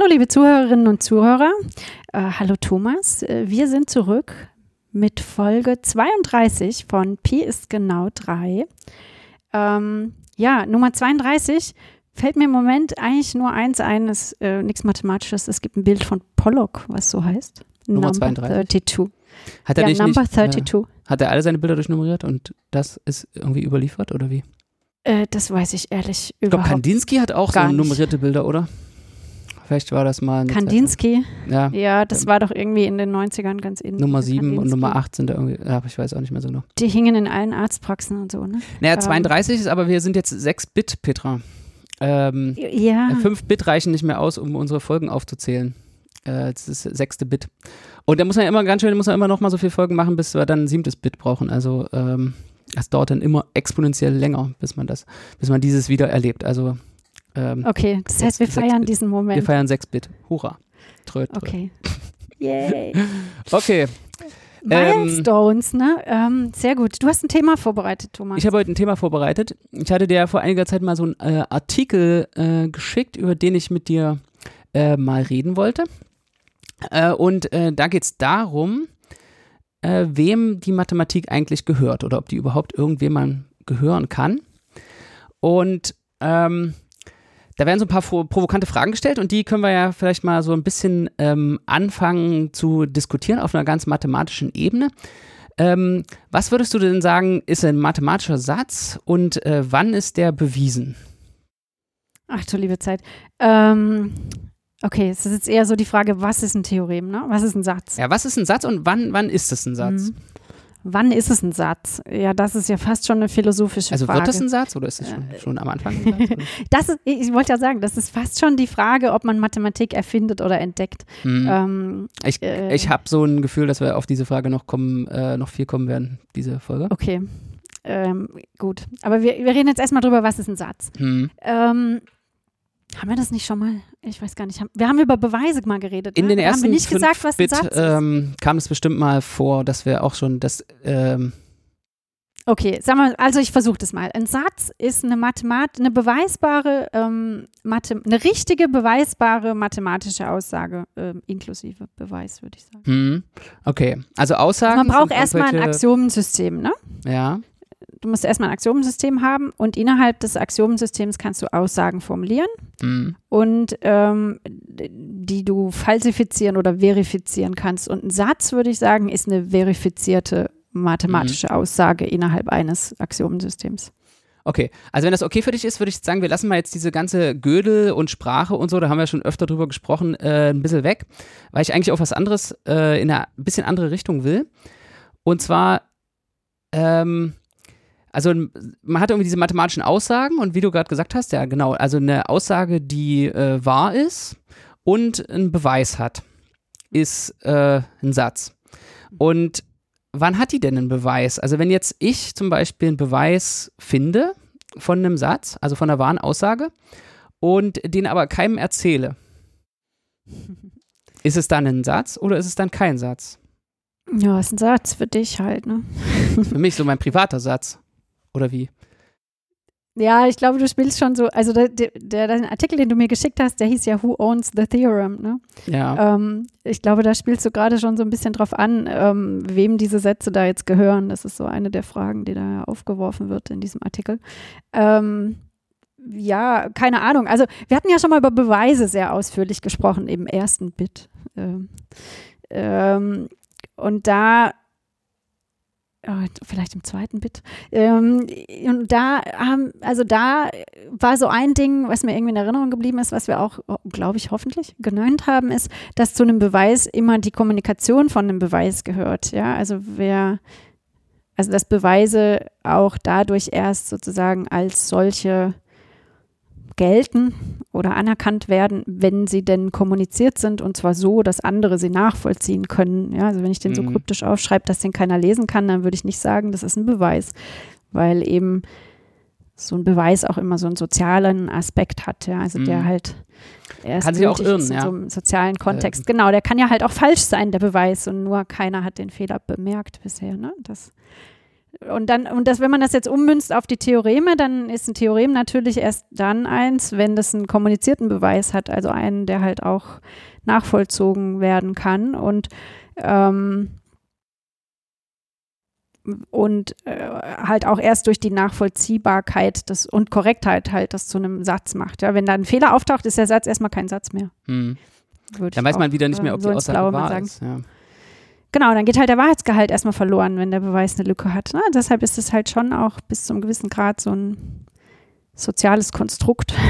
Hallo liebe Zuhörerinnen und Zuhörer. Äh, hallo Thomas. Äh, wir sind zurück mit Folge 32 von Pi ist genau 3. Ähm, ja, Nummer 32 fällt mir im Moment eigentlich nur eins ein, ist äh, nichts Mathematisches. Es gibt ein Bild von Pollock, was so heißt. Nummer Number 32. 32. Hat er ja, Number nicht, 32. Äh, hat er alle seine Bilder durchnummeriert und das ist irgendwie überliefert oder wie? Äh, das weiß ich ehrlich Ich glaube, überhaupt Kandinsky hat auch so nummerierte Bilder, oder? Vielleicht war das mal. Kandinsky, Ja, ja, das war doch irgendwie in den 90ern ganz in. Nummer 7 und Kandinsky. Nummer 8 sind da irgendwie, aber ich weiß auch nicht mehr so genau. Die hingen in allen Arztpraxen und so, ne? Naja, Ähm. 32 ist aber, wir sind jetzt 6 Bit, Petra. Ähm, Ja. 5 Bit reichen nicht mehr aus, um unsere Folgen aufzuzählen. Äh, das ist das sechste Bit. Und da muss man ja immer ganz schön, muss man immer noch mal so viele Folgen machen, bis wir dann ein siebtes Bit brauchen. Also ähm, das dauert dann immer exponentiell länger, bis man das, bis man dieses wieder erlebt. Also ähm, Okay, das heißt, wir feiern diesen wir Moment. feiern 6 Bit. Hurra. Trö, trö. Okay. Yay. Okay, Ähm, Milestones, ne? Ähm, sehr gut. Du hast ein Thema vorbereitet, Thomas. ich habe heute ein Thema vorbereitet. Ich hatte dir ja vor einiger Zeit mal so einen äh, Artikel äh, geschickt, über den ich mit dir äh, mal reden wollte. Äh, und äh, da geht es darum, äh, wem die Mathematik eigentlich gehört oder ob die überhaupt irgendwem gehören kann. Und ähm, da werden so ein paar pro- provokante Fragen gestellt und die können wir ja vielleicht mal so ein bisschen ähm, anfangen zu diskutieren auf einer ganz mathematischen Ebene. Ähm, was würdest du denn sagen, ist ein mathematischer Satz und äh, wann ist der bewiesen? Ach du liebe Zeit. Ähm, okay, es ist jetzt eher so die Frage, was ist ein Theorem, ne? Was ist ein Satz? Ja, was ist ein Satz und wann, wann ist es ein Satz? Mhm. Wann ist es ein Satz? Ja, das ist ja fast schon eine philosophische Also Frage. wird es ein Satz oder ist es schon, schon am Anfang ein Satz? Das ist, ich wollte ja sagen, das ist fast schon die Frage, ob man Mathematik erfindet oder entdeckt. Mhm. Ähm, Ich, äh, ich habe so ein Gefühl, dass wir auf diese Frage noch kommen, äh, noch viel kommen werden, diese Folge. okay, ähm, gut. Aber wir, wir reden jetzt erstmal drüber, was ist ein Satz. Hm. Ähm, haben wir das nicht schon mal? Ich weiß gar nicht. Wir haben über Beweise mal geredet. In ne? den ersten haben wir nicht fünf gesagt, was Bit ein Satz ist. ähm, kam es bestimmt mal vor, dass wir auch schon das ähm, Okay, sagen wir, also ich versuche das mal. Ein Satz ist eine Mathemat, eine beweisbare, ähm, Mathe, eine richtige beweisbare mathematische Aussage, ähm, inklusive Beweis, würde ich sagen. hm. Okay, also Aussagen. Man braucht erstmal ein Axiomensystem, ne? Ja. Du musst erstmal ein Axiomensystem haben und innerhalb des Axiomsystems kannst du Aussagen formulieren Hm. und ähm, die du falsifizieren oder verifizieren kannst. Und ein Satz, würde ich sagen, ist eine verifizierte mathematische Mhm. Aussage innerhalb eines Axiomensystems. Okay, also wenn das okay für dich ist, würde ich sagen, wir lassen mal jetzt diese ganze Gödel und Sprache und so, da haben wir schon öfter drüber gesprochen, äh, ein bisschen weg, weil ich eigentlich auf was anderes, äh, in eine bisschen andere Richtung will. Und zwar, ähm, also man hat irgendwie diese mathematischen Aussagen und wie du gerade gesagt hast, ja genau, also eine Aussage, die äh, wahr ist und einen Beweis hat, ist äh, ein Satz. Und wann hat die denn einen Beweis? Also wenn jetzt ich zum Beispiel einen Beweis finde von einem Satz, also von einer wahren Aussage, und den aber keinem erzähle, ist es dann ein Satz oder ist es dann kein Satz? Ja, ist ein Satz für dich halt, ne? Für mich so mein privater Satz. Oder wie? Ja, ich glaube, du spielst schon so, also der, der, der Artikel, den du mir geschickt hast, der hieß ja Who Owns the Theorem, ne? Ja. Ähm, ich glaube, da spielst du gerade schon so ein bisschen drauf an, ähm, wem diese Sätze da jetzt gehören. Das ist so eine der Fragen, die da aufgeworfen wird in diesem Artikel. Ähm, ja, keine Ahnung. Also wir hatten ja schon mal über Beweise sehr ausführlich gesprochen, im ersten Bit. Ähm, ähm, und da vielleicht im zweiten Bit. Ähm, und da haben, also da war so ein Ding, was mir irgendwie in Erinnerung geblieben ist, was wir auch, glaube ich, hoffentlich genannt haben, ist, dass zu einem Beweis immer die Kommunikation von einem Beweis gehört. Ja, also wer, also dass Beweise auch dadurch erst sozusagen als solche gelten oder anerkannt werden, wenn sie denn kommuniziert sind und zwar so, dass andere sie nachvollziehen können. Ja, also wenn ich den so Mhm. kryptisch aufschreibe, dass den keiner lesen kann, dann würde ich nicht sagen, das ist ein Beweis, weil eben so ein Beweis auch immer so einen sozialen Aspekt hat, ja, also der Mhm. halt erst Kann sich auch irren, ist in ja. so einem sozialen Kontext. genau, der kann ja halt auch falsch sein, der Beweis, und nur keiner hat den Fehler bemerkt bisher, ne? Das und dann, und das, wenn man das jetzt ummünzt auf die Theoreme, dann ist ein Theorem natürlich erst dann eins, wenn das einen kommunizierten Beweis hat, also einen, der halt auch nachvollzogen werden kann. Und ähm, und äh, halt auch erst durch die Nachvollziehbarkeit des, und Korrektheit halt das zu einem Satz macht. Ja, wenn da ein Fehler auftaucht, ist der Satz erstmal kein Satz mehr. Hm. Dann weiß man wieder nicht mehr, ob so die Aussage wahr ist. Ja. Genau, dann geht halt der Wahrheitsgehalt erstmal verloren, wenn der Beweis eine Lücke hat. Ne? Deshalb ist es halt schon auch bis zu einem gewissen Grad so ein soziales Konstrukt.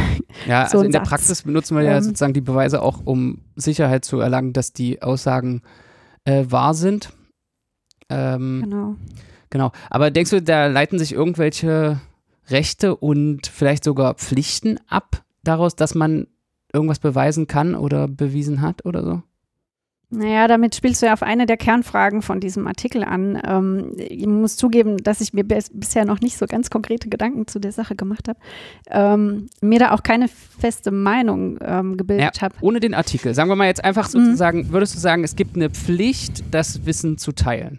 Ja, so also in der Praxis benutzen wir ja ähm, sozusagen die Beweise auch, um Sicherheit zu erlangen, dass die Aussagen äh, wahr sind. Ähm, genau. Genau. Aber denkst du, da leiten sich irgendwelche Rechte und vielleicht sogar Pflichten ab daraus, dass man irgendwas beweisen kann oder bewiesen hat oder so? Naja, damit spielst du ja auf eine der Kernfragen von diesem Artikel an. Ähm, ich muss zugeben, dass ich mir bisher noch nicht so ganz konkrete Gedanken zu der Sache gemacht habe. Ähm, mir da auch keine feste Meinung ähm, gebildet ja, habe. Ohne den Artikel. Sagen wir mal jetzt einfach mhm. sozusagen, mhm. würdest du sagen, es gibt eine Pflicht, das Wissen zu teilen?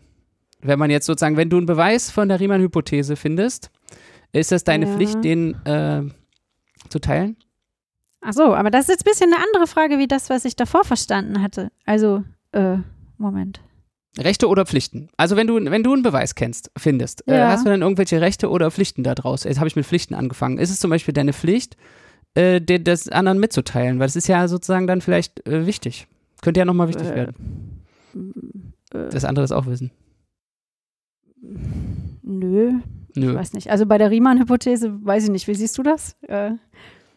Wenn man jetzt sozusagen, wenn du einen Beweis von der Riemann-Hypothese findest, ist es deine ja. Pflicht, den äh, zu teilen? Ach so, aber das ist jetzt ein bisschen eine andere Frage, wie das, was ich davor verstanden hatte. Also, äh, Moment. Rechte oder Pflichten? Also wenn du, wenn du einen Beweis kennst, findest, äh, ja. äh, hast du dann irgendwelche Rechte oder Pflichten daraus? Jetzt habe ich mit Pflichten angefangen. Ist es zum Beispiel deine Pflicht, äh, dir das anderen mitzuteilen? Weil es ist ja sozusagen dann vielleicht äh, wichtig. Könnte ja nochmal wichtig äh, werden. Äh. das andere ist auch Wissen. Nö. Nö. Ich weiß nicht. Also bei der Riemann-Hypothese weiß ich nicht. Wie siehst du das? Äh,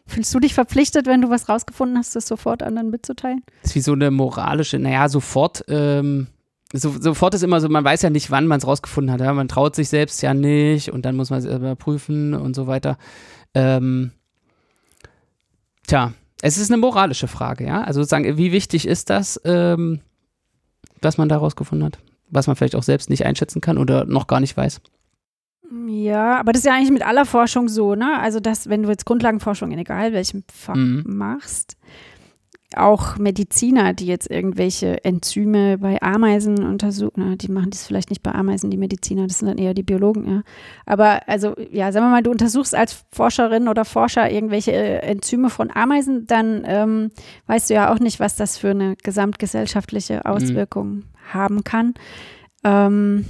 fühlst du dich verpflichtet, wenn du was rausgefunden hast, das sofort anderen mitzuteilen? Das ist wie so eine moralische, naja, sofort, ähm, so, sofort ist immer so, man weiß ja nicht, wann man es rausgefunden hat. Ja? Man traut sich selbst ja nicht und dann muss man es überprüfen und so weiter. Ähm, tja, es ist eine moralische Frage, ja. Also sozusagen, wie wichtig ist das, ähm, was man da rausgefunden hat? was man vielleicht auch selbst nicht einschätzen kann oder noch gar nicht weiß. Ja, aber das ist ja eigentlich mit aller Forschung so, ne? Also, dass, wenn du jetzt Grundlagenforschung in egal welchem Fach mhm. machst, auch Mediziner, die jetzt irgendwelche Enzyme bei Ameisen untersuchen, die machen das vielleicht nicht bei Ameisen, die Mediziner, das sind dann eher die Biologen, ja. Aber also, ja, sagen wir mal, du untersuchst als Forscherin oder Forscher irgendwelche äh, Enzyme von Ameisen, dann ähm, weißt du ja auch nicht, was das für eine gesamtgesellschaftliche mhm. Auswirkung mhm haben kann. Ähm,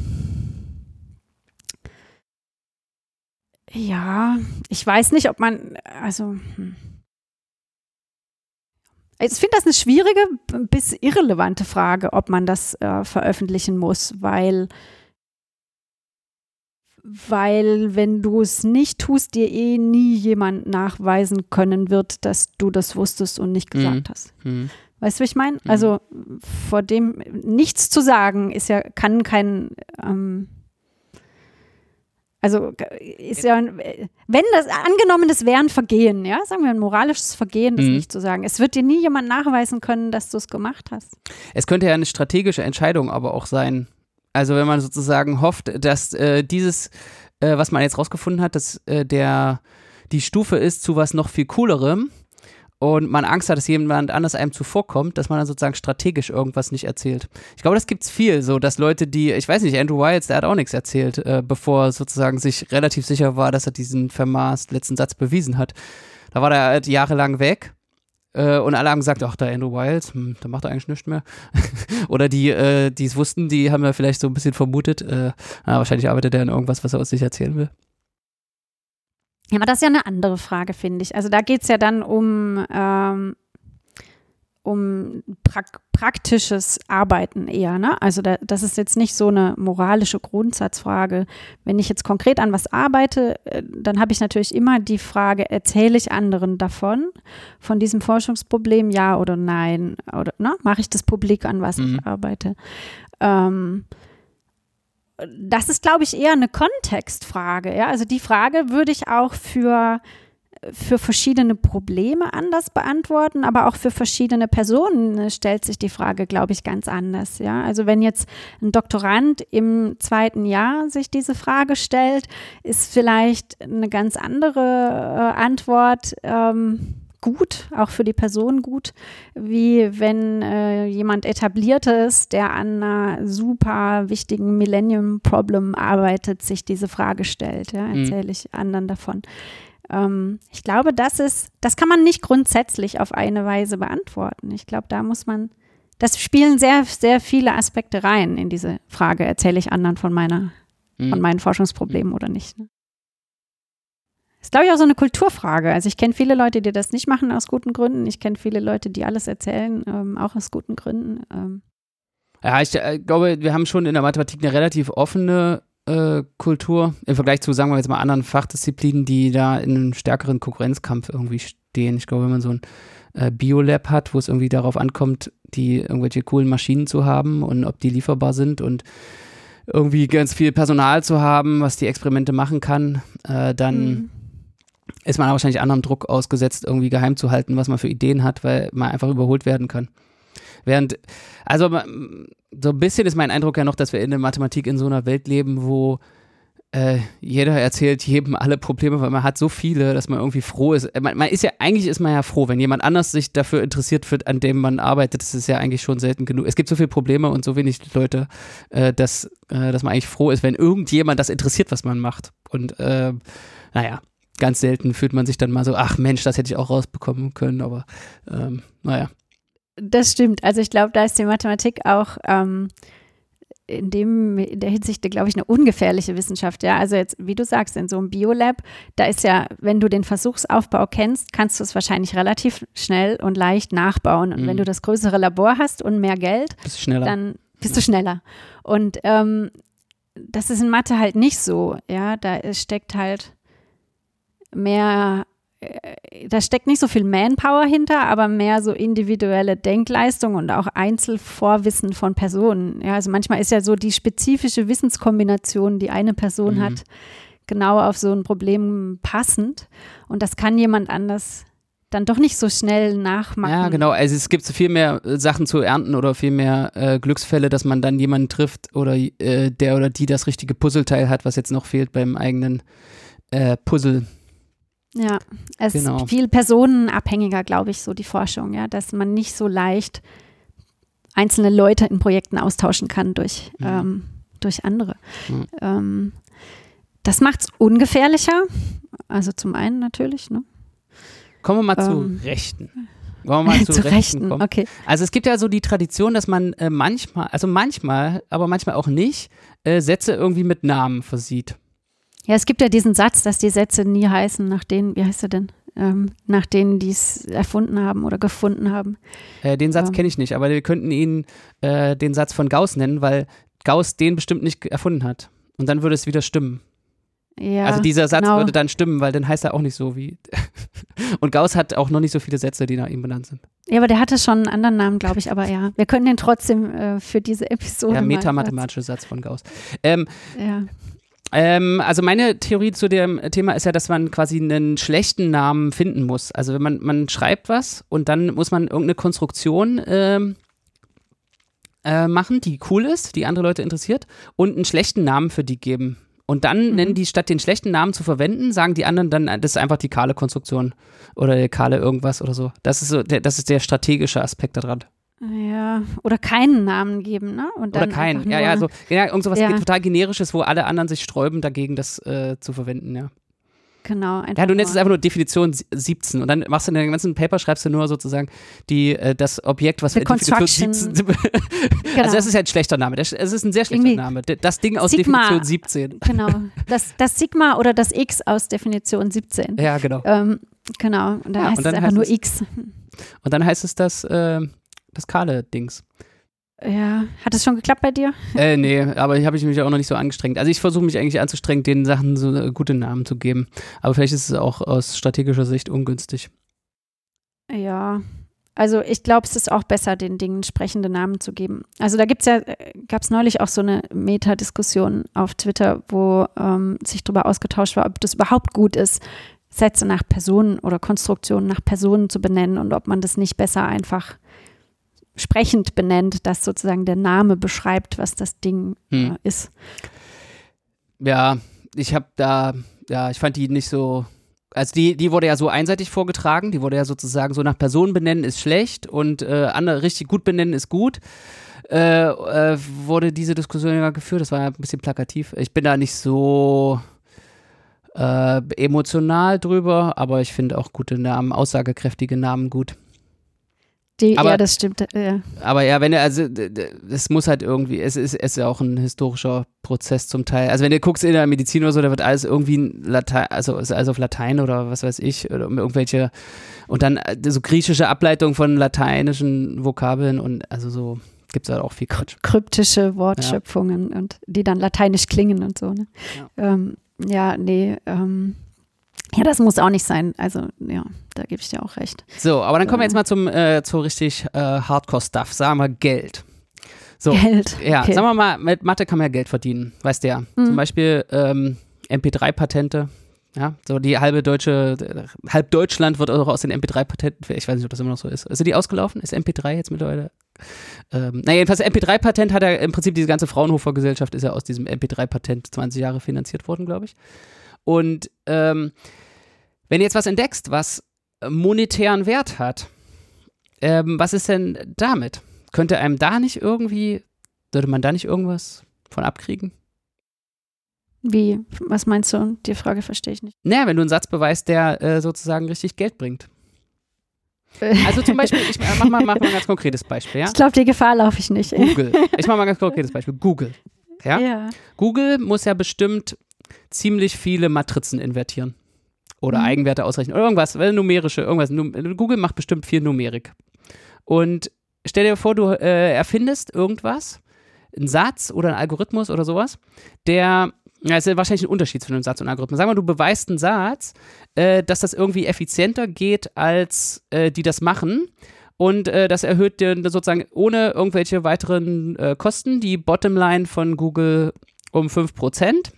ja, ich weiß nicht, ob man, also, hm. ich finde das eine schwierige bis irrelevante Frage, ob man das äh, veröffentlichen muss, weil weil wenn du es nicht tust, dir eh nie jemand nachweisen können wird, dass du das wusstest und nicht gesagt mhm. hast. Mhm. Weißt du, wie ich meine? Mhm. Also vor dem nichts zu sagen ist ja, kann kein, ähm, also ist ja, wenn das, angenommen, das wäre ein Vergehen, ja, sagen wir ein moralisches Vergehen, das mhm. nicht zu sagen. Es wird dir nie jemand nachweisen können, dass du es gemacht hast. Es könnte ja eine strategische Entscheidung aber auch sein. Also wenn man sozusagen hofft, dass äh, dieses, äh, was man jetzt rausgefunden hat, dass äh, der die Stufe ist zu was noch viel coolerem, und man Angst hat, dass jemand anders einem zuvorkommt, dass man dann sozusagen strategisch irgendwas nicht erzählt. Ich glaube, das gibt es viel, so dass Leute, die, ich weiß nicht, Andrew Wiles, der hat auch nichts erzählt, äh, bevor sozusagen sich relativ sicher war, dass er diesen vermaßt letzten Satz bewiesen hat. Da war er halt jahrelang weg äh, und alle haben gesagt, ach, da Andrew Wiles, hm, der macht er eigentlich nichts mehr. Oder die, äh, die es wussten, die haben ja vielleicht so ein bisschen vermutet, äh, na, wahrscheinlich arbeitet er in irgendwas, was er aus sich erzählen will. Ja, aber das ist ja eine andere Frage, finde ich. Also da geht es ja dann um, ähm, um prak praktisches Arbeiten eher. Ne? Also da, das ist jetzt nicht so eine moralische Grundsatzfrage. Wenn ich jetzt konkret an was arbeite, äh, dann habe ich natürlich immer die Frage, erzähle ich anderen davon, von diesem Forschungsproblem, ja oder nein? Oder ne? mache ich das publik, an was mhm. ich arbeite? Ähm, das ist, glaube ich, eher eine Kontextfrage. Ja? Also die Frage würde ich auch für, für verschiedene Probleme anders beantworten, aber auch für verschiedene Personen stellt sich die Frage, glaube ich, ganz anders. Ja? Also wenn jetzt ein Doktorand im zweiten Jahr sich diese Frage stellt, ist vielleicht eine ganz andere äh, Antwort. Ähm, gut, auch für die Person gut, wie wenn äh, jemand etabliertes, der an einer super wichtigen Millennium-Problem arbeitet, sich diese Frage stellt. Ja, Mhm. erzähle ich anderen davon. Ähm, ich glaube, das ist, das kann man nicht grundsätzlich auf eine Weise beantworten. Ich glaube, da muss man, das spielen sehr, sehr viele Aspekte rein in diese Frage, erzähle ich anderen von meiner, Mhm. von meinen Forschungsproblemen oder nicht. Ne? Ist, glaube ich, auch so eine Kulturfrage. Also ich kenne viele Leute, die das nicht machen aus guten Gründen. Ich kenne viele Leute, die alles erzählen, ähm, auch aus guten Gründen. Ähm, Ja, ich äh, glaube, wir haben schon in der Mathematik eine relativ offene äh, Kultur im Vergleich zu, sagen wir jetzt mal, anderen Fachdisziplinen, die da in einem stärkeren Konkurrenzkampf irgendwie stehen. Ich glaube, wenn man so ein äh, Biolab hat, wo es irgendwie darauf ankommt, die irgendwelche coolen Maschinen zu haben und ob die lieferbar sind und irgendwie ganz viel Personal zu haben, was die Experimente machen kann, äh, dann mhm. Ist man wahrscheinlich anderem Druck ausgesetzt, irgendwie geheim zu halten, was man für Ideen hat, weil man einfach überholt werden kann. Während, also so ein bisschen ist mein Eindruck ja noch, dass wir in der Mathematik in so einer Welt leben, wo äh, jeder erzählt jedem alle Probleme, weil man hat so viele, dass man irgendwie froh ist. Äh, Man, man ist ja, eigentlich ist man ja froh, wenn jemand anders sich dafür interessiert wird, an dem man arbeitet, das ist ja eigentlich schon selten genug. Es gibt so viele Probleme und so wenig Leute, äh, dass, äh, dass man eigentlich froh ist, wenn irgendjemand das interessiert, was man macht. Und äh, naja, ganz selten fühlt man sich dann mal so, ach Mensch, das hätte ich auch rausbekommen können, aber ähm, naja. Das stimmt. Also ich glaube, da ist die Mathematik auch ähm, in, dem, in der Hinsicht, glaube ich, eine ungefährliche Wissenschaft. Ja, also jetzt, wie du sagst, in so einem Biolab, da ist ja, wenn du den Versuchsaufbau kennst, kannst du es wahrscheinlich relativ schnell und leicht nachbauen. Und Mhm. wenn du das größere Labor hast und mehr Geld, Bist dann bist du schneller. Und ähm, das ist in Mathe halt nicht so. Ja, da steckt halt mehr, äh, da steckt nicht so viel Manpower hinter, aber mehr so individuelle Denkleistung und auch Einzelvorwissen von Personen. Ja, also manchmal ist ja so die spezifische Wissenskombination, die eine Person Mhm. hat, genau auf so ein Problem passend. Und das kann jemand anders dann doch nicht so schnell nachmachen. Ja, genau. Also es gibt so viel mehr äh, Sachen zu ernten oder viel mehr äh, Glücksfälle, dass man dann jemanden trifft oder äh, der oder die das richtige Puzzleteil hat, was jetzt noch fehlt beim eigenen äh, Puzzle. Ja, es Genau. ist viel personenabhängiger, glaube ich, so die Forschung, ja, dass man nicht so leicht einzelne Leute in Projekten austauschen kann durch, Mhm. ähm, durch andere. Mhm. Ähm, das macht es ungefährlicher. Also zum einen natürlich, ne? Kommen wir mal Ähm. zu Rechten. Wollen wir mal zu, Zu Rechten Rechten, kommen? okay. Also es gibt ja so die Tradition, dass man äh, manchmal, also manchmal, aber manchmal auch nicht, äh, Sätze irgendwie mit Namen versieht. Ja, es gibt ja diesen Satz, dass die Sätze nie heißen, nach denen, wie heißt er denn? Ähm, nach denen die es erfunden haben oder gefunden haben. Äh, den Satz Ähm. kenne ich nicht, aber wir könnten ihn äh, den Satz von Gauss nennen, weil Gauss den bestimmt nicht erfunden hat. Und dann würde es wieder stimmen. Ja, also dieser Satz genau. würde dann stimmen, weil dann heißt er auch nicht so wie. Und Gauss hat auch noch nicht so viele Sätze, die nach ihm benannt sind. ja, aber der hatte schon einen anderen Namen, glaube ich, aber ja. Wir können den trotzdem äh, für diese Episode Der mal metamathematische Satz von Gauss. Ähm, Ja. Ähm, also meine Theorie zu dem Thema ist ja, dass man quasi einen schlechten Namen finden muss. Also wenn man, man schreibt was und dann muss man irgendeine Konstruktion ähm, äh, machen, die cool ist, die andere Leute interessiert und einen schlechten Namen für die geben. Und dann Mhm. nennen die, statt den schlechten Namen zu verwenden, sagen die anderen dann, das ist einfach die kahle Konstruktion oder der kahle irgendwas oder so. Das ist so, der, das ist der strategische Aspekt daran. Ja, oder keinen Namen geben, ne? Und Oder dann kein. einfach Ja, ja, so, ja, irgend sowas Ja. total generisches, wo alle anderen sich sträuben, dagegen das äh, zu verwenden, ja. Genau, einfach Ja, du nennst es nur. einfach nur Definition sie- 17 und dann machst du in deinem ganzen Paper, schreibst du nur sozusagen die, äh, das Objekt, was The für Definition construction. 17. Genau. Also das ist ja ein schlechter Name. Das, es ist ein sehr schlechter Irgendwie Name. Das Ding aus Sigma. Definition 17. Genau. Das, das Sigma oder das X aus Definition 17. Ja, genau. Ähm, genau. Und dann Ja, heißt und dann es einfach heißt nur es- X. Und dann heißt es das, äh, das kahle Dings. Ja. Hat es schon geklappt bei dir? äh, nee, aber ich habe mich auch noch nicht so angestrengt. Also ich versuche mich eigentlich anzustrengen, den Sachen so äh, gute Namen zu geben. Aber vielleicht ist es auch aus strategischer Sicht ungünstig. Ja. Also ich glaube, es ist auch besser, den Dingen sprechende Namen zu geben. Also da gibt's ja, gab es neulich auch so eine Meta-Diskussion auf Twitter, wo ähm, sich darüber ausgetauscht war, ob das überhaupt gut ist, Sätze nach Personen oder Konstruktionen nach Personen zu benennen und ob man das nicht besser einfach sprechend benennt, dass sozusagen der Name beschreibt, was das Ding Hm. äh, ist. Ja, ich habe da, ja, ich fand die nicht so Also die, die wurde ja so einseitig vorgetragen, die wurde ja sozusagen so nach Person benennen ist schlecht und äh, andere richtig gut benennen ist gut. Äh, äh, wurde diese Diskussion ja geführt, das war ja ein bisschen plakativ. Ich bin da nicht so äh, emotional drüber, aber ich finde auch gute Namen, aussagekräftige Namen gut. Die, Aber- ja, das stimmt. äh, Ja. Aber ja, wenn du, also, d- d- es muss halt irgendwie, es ist, es ist ja auch ein historischer Prozess zum Teil. Also, wenn du guckst in der Medizin oder so, da wird alles irgendwie in Latein, also ist alles auf Latein oder was weiß ich, oder irgendwelche, und dann äh, so griechische Ableitung von lateinischen Vokabeln und also so gibt es halt auch viel Quatsch. kryptische Wortschöpfungen und die dann lateinisch klingen und so. Ne? Ja. Ähm, ja, nee, ähm, ja, das muss auch nicht sein. Also, ja, da gebe ich dir auch recht. So, aber dann kommen wir jetzt mal zum, äh, zu richtig äh, Hardcore-Stuff. Sagen wir Geld. So. Geld. Ja, okay. sagen wir mal, mit Mathe kann man ja Geld verdienen, weißt du ja. Mhm. Zum Beispiel ähm, MP3-Patente. Ja, so die halbe deutsche, äh, halb Deutschland wird auch aus den MP3-Patenten, ich weiß nicht, ob das immer noch so ist. Ist die ausgelaufen? Ist MP3 jetzt mittlerweile? Ähm, naja, jedenfalls MP3-Patent hat ja im Prinzip diese ganze Fraunhofer-Gesellschaft ist ja aus diesem MP3-Patent 20 Jahre finanziert worden, glaube ich. Und ähm, wenn du jetzt was entdeckst, was monetären Wert hat, ähm, was ist denn damit? Könnte einem da nicht irgendwie, sollte man da nicht irgendwas von abkriegen? Wie, was meinst du? Die Frage verstehe ich nicht. Naja, wenn du einen Satz beweist, der äh, sozusagen richtig Geld bringt. Also zum Beispiel, ich äh, mach mal, mach mal ein ganz konkretes Beispiel, ja? Ich glaube, die Gefahr laufe ich nicht. Google. Ich mach mal ein ganz konkretes Beispiel. Google. Ja? ja. Google muss ja bestimmt ziemlich viele Matrizen invertieren. Oder Mhm. Eigenwerte ausrechnen. Oder irgendwas, äh, numerische, irgendwas. Google macht bestimmt viel Numerik. Und stell dir vor, du äh, erfindest irgendwas, einen Satz oder einen Algorithmus oder sowas, der, ja, ist ja wahrscheinlich ein Unterschied zwischen einem Satz und einem Algorithmus. Sag mal, du beweist einen Satz, äh, dass das irgendwie effizienter geht, als äh, die das machen. Und äh, das erhöht dir sozusagen ohne irgendwelche weiteren äh, Kosten die Bottomline von Google um 5%.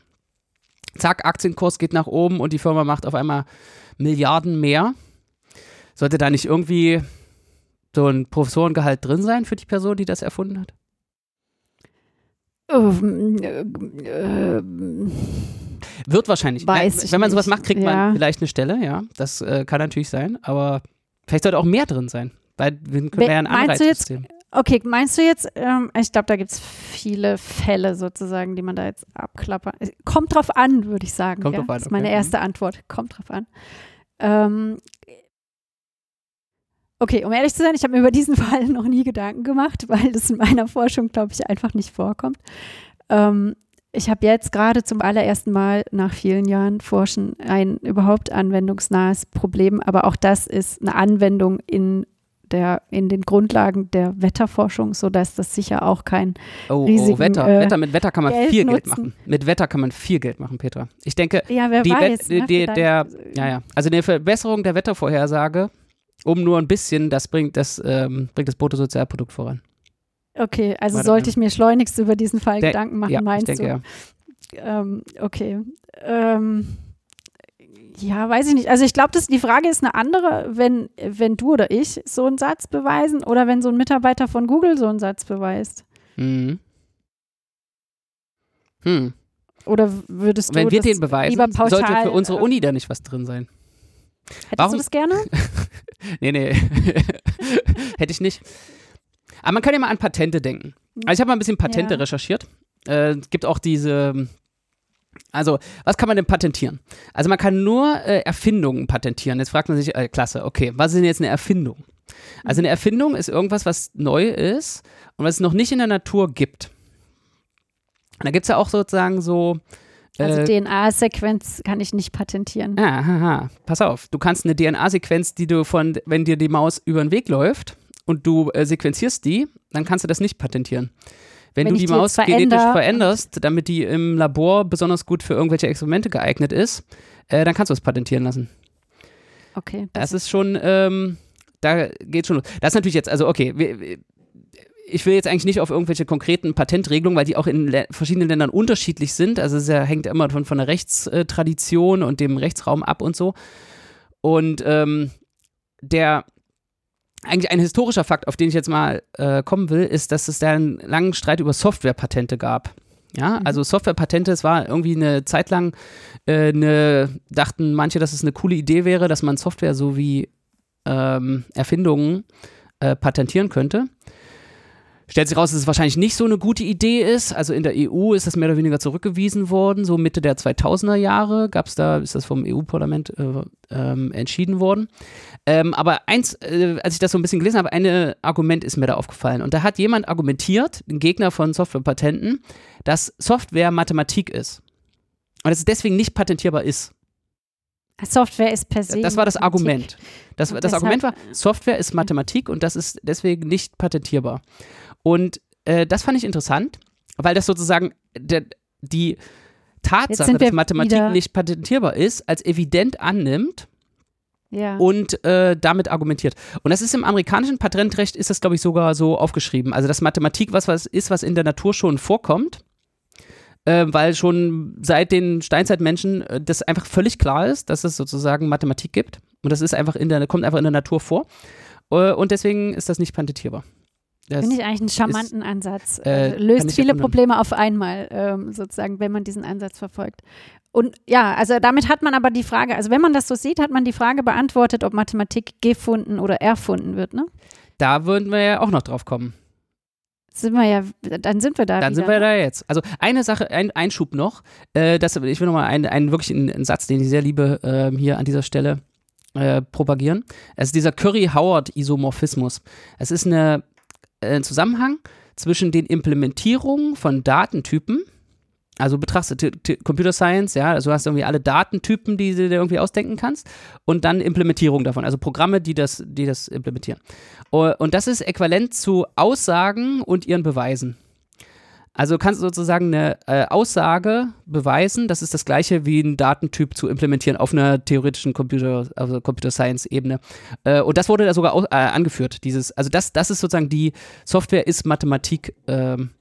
Zack, Aktienkurs geht nach oben und die Firma macht auf einmal Milliarden mehr. Sollte da nicht irgendwie so ein Professorengehalt drin sein für die Person, die das erfunden hat? Ähm, äh, äh, Wird wahrscheinlich. Weiß ich wenn man sowas nicht. macht, kriegt Ja. man vielleicht eine Stelle, ja. Das äh, kann natürlich sein, aber vielleicht sollte auch mehr drin sein. Weil wir können ja ein meinst Anreizsystem. Okay, meinst du jetzt, ähm, ich glaube, da gibt es viele Fälle sozusagen, die man da jetzt abklappern. Es Kommt drauf an, würde ich sagen. Kommt ja? drauf an, Das ist meine okay. Mhm. erste Antwort. Kommt drauf an. Ähm, okay, um ehrlich zu sein, ich habe mir über diesen Fall noch nie Gedanken gemacht, weil das in meiner Forschung, glaube ich, einfach nicht vorkommt. Ähm, ich habe jetzt gerade zum allerersten Mal nach vielen Jahren Forschen ein überhaupt anwendungsnahes Problem, aber auch das ist eine Anwendung in der, in den Grundlagen der Wetterforschung, sodass das sicher auch kein Oh, oh riesigen, Wetter. äh, Wetter. Mit Wetter kann man Geld viel Geld nutzen. machen. Mit Wetter kann man viel Geld machen, Petra. Ich denke, Ja, wer die, weiß. Ne, die, der, ja, ja. Also eine Verbesserung der Wettervorhersage um nur ein bisschen, das bringt das, ähm, bringt das Bruttosozialprodukt voran. Okay, also Warte, sollte ich mir schleunigst über diesen Fall Der- Gedanken machen, ja, ich meinst denke, du? ja. Ähm, okay. Ähm, ja, weiß ich nicht. Also ich glaube, die Frage ist eine andere, wenn, wenn du oder ich so einen Satz beweisen oder wenn so ein Mitarbeiter von Google so einen Satz beweist. Mhm. Hm. Oder würdest du Wenn wir das den beweisen, lieber pauschal, sollte für unsere äh, Uni da nicht was drin sein. Hättest warum- du das gerne? Nee, nee. Hätte ich nicht. Aber man kann ja mal an Patente denken. Also ich habe mal ein bisschen Patente Ja. recherchiert. Äh, Es gibt auch diese. Also, was kann man denn patentieren? Also, man kann nur äh, Erfindungen patentieren. Jetzt fragt man sich, äh, klasse, okay, was ist denn jetzt eine Erfindung? Also, eine Erfindung ist irgendwas, was neu ist und was es noch nicht in der Natur gibt. Und da gibt es ja auch sozusagen so. Also äh, DNA-Sequenz kann ich nicht patentieren. Ah, haha. Pass auf, du kannst eine DNA-Sequenz, die du von, wenn dir die Maus über den Weg läuft und du äh, sequenzierst die, dann kannst du das nicht patentieren. Wenn, Wenn du die die Maus genetisch veränder- veränderst, damit die im Labor besonders gut für irgendwelche Experimente geeignet ist, äh, dann kannst du es patentieren lassen. Okay. Das ist schon, ähm, da geht schon los. Das ist natürlich jetzt, also okay, wir, ich will jetzt eigentlich nicht auf irgendwelche konkreten Patentregelungen, weil die auch in verschiedenen Ländern unterschiedlich sind. Also es ja, hängt immer von, von der Rechtstradition und dem Rechtsraum ab und so. Und ähm, der eigentlich ein historischer Fakt, auf den ich jetzt mal äh, kommen will, ist, dass es da einen langen Streit über Softwarepatente gab. Ja, also Softwarepatente, es war irgendwie eine Zeit lang, äh, eine, dachten manche, dass es eine coole Idee wäre, dass man Software sowie ähm, Erfindungen äh, patentieren könnte. Stellt sich raus, dass es wahrscheinlich nicht so eine gute Idee ist. Also in der EU ist das mehr oder weniger zurückgewiesen worden. So Mitte der 2000er Jahre gab es da, ist das vom EU-Parlament äh, ähm, entschieden worden. Ähm, aber eins, äh, als ich das so ein bisschen gelesen habe, ein Argument ist mir da aufgefallen. Und da hat jemand argumentiert, ein Gegner von Softwarepatenten, dass Software Mathematik ist. Und dass es deswegen nicht patentierbar ist. Software ist per se. Das war das Argument. Das, das Argument war, Software ist Mathematik und das ist deswegen nicht patentierbar. Und äh, das fand ich interessant, weil das sozusagen der, die Tatsache, dass Mathematik nicht patentierbar ist, als evident annimmt ja. und äh, damit argumentiert. Und das ist im amerikanischen Patentrecht ist das, glaube ich, sogar so aufgeschrieben. Also, dass Mathematik was, was ist, was in der Natur schon vorkommt. Äh, weil schon seit den Steinzeitmenschen äh, das einfach völlig klar ist, dass es sozusagen Mathematik gibt. Und das ist einfach in der, kommt einfach in der Natur vor. Äh, und deswegen ist das nicht patentierbar. Finde ich eigentlich einen charmanten ist, Ansatz. Äh, äh Löst viele Probleme auf einmal, ähm, sozusagen, wenn man diesen Ansatz verfolgt. Und ja, also damit hat man aber die Frage, also wenn man das so sieht, hat man die Frage beantwortet, ob Mathematik gefunden oder erfunden wird, ne? Da würden wir ja auch noch drauf kommen. Sind wir ja, dann sind wir da. Dann wieder, sind wir da jetzt. Also eine Sache, ein Einschub noch. Äh, das, ich will nochmal einen, einen wirklich einen, einen, Satz, den ich sehr liebe, äh, hier an dieser Stelle äh, propagieren. Es ist dieser Curry-Howard-Isomorphismus. Es ist eine äh, Zusammenhang zwischen den Implementierungen von Datentypen, also betrachtest du Computer Science, ja, also du hast irgendwie alle Datentypen, die du dir irgendwie ausdenken kannst und dann Implementierung davon, also Programme, die das, die das implementieren. Und das ist äquivalent zu Aussagen und ihren Beweisen. Also kannst du sozusagen eine äh, Aussage beweisen, das ist das gleiche wie ein Datentyp zu implementieren auf einer theoretischen Computer, also Computer Science Ebene. Äh, und das wurde da sogar auch, äh, angeführt. Dieses, also das, das ist sozusagen die Software ist Mathematik, ähm,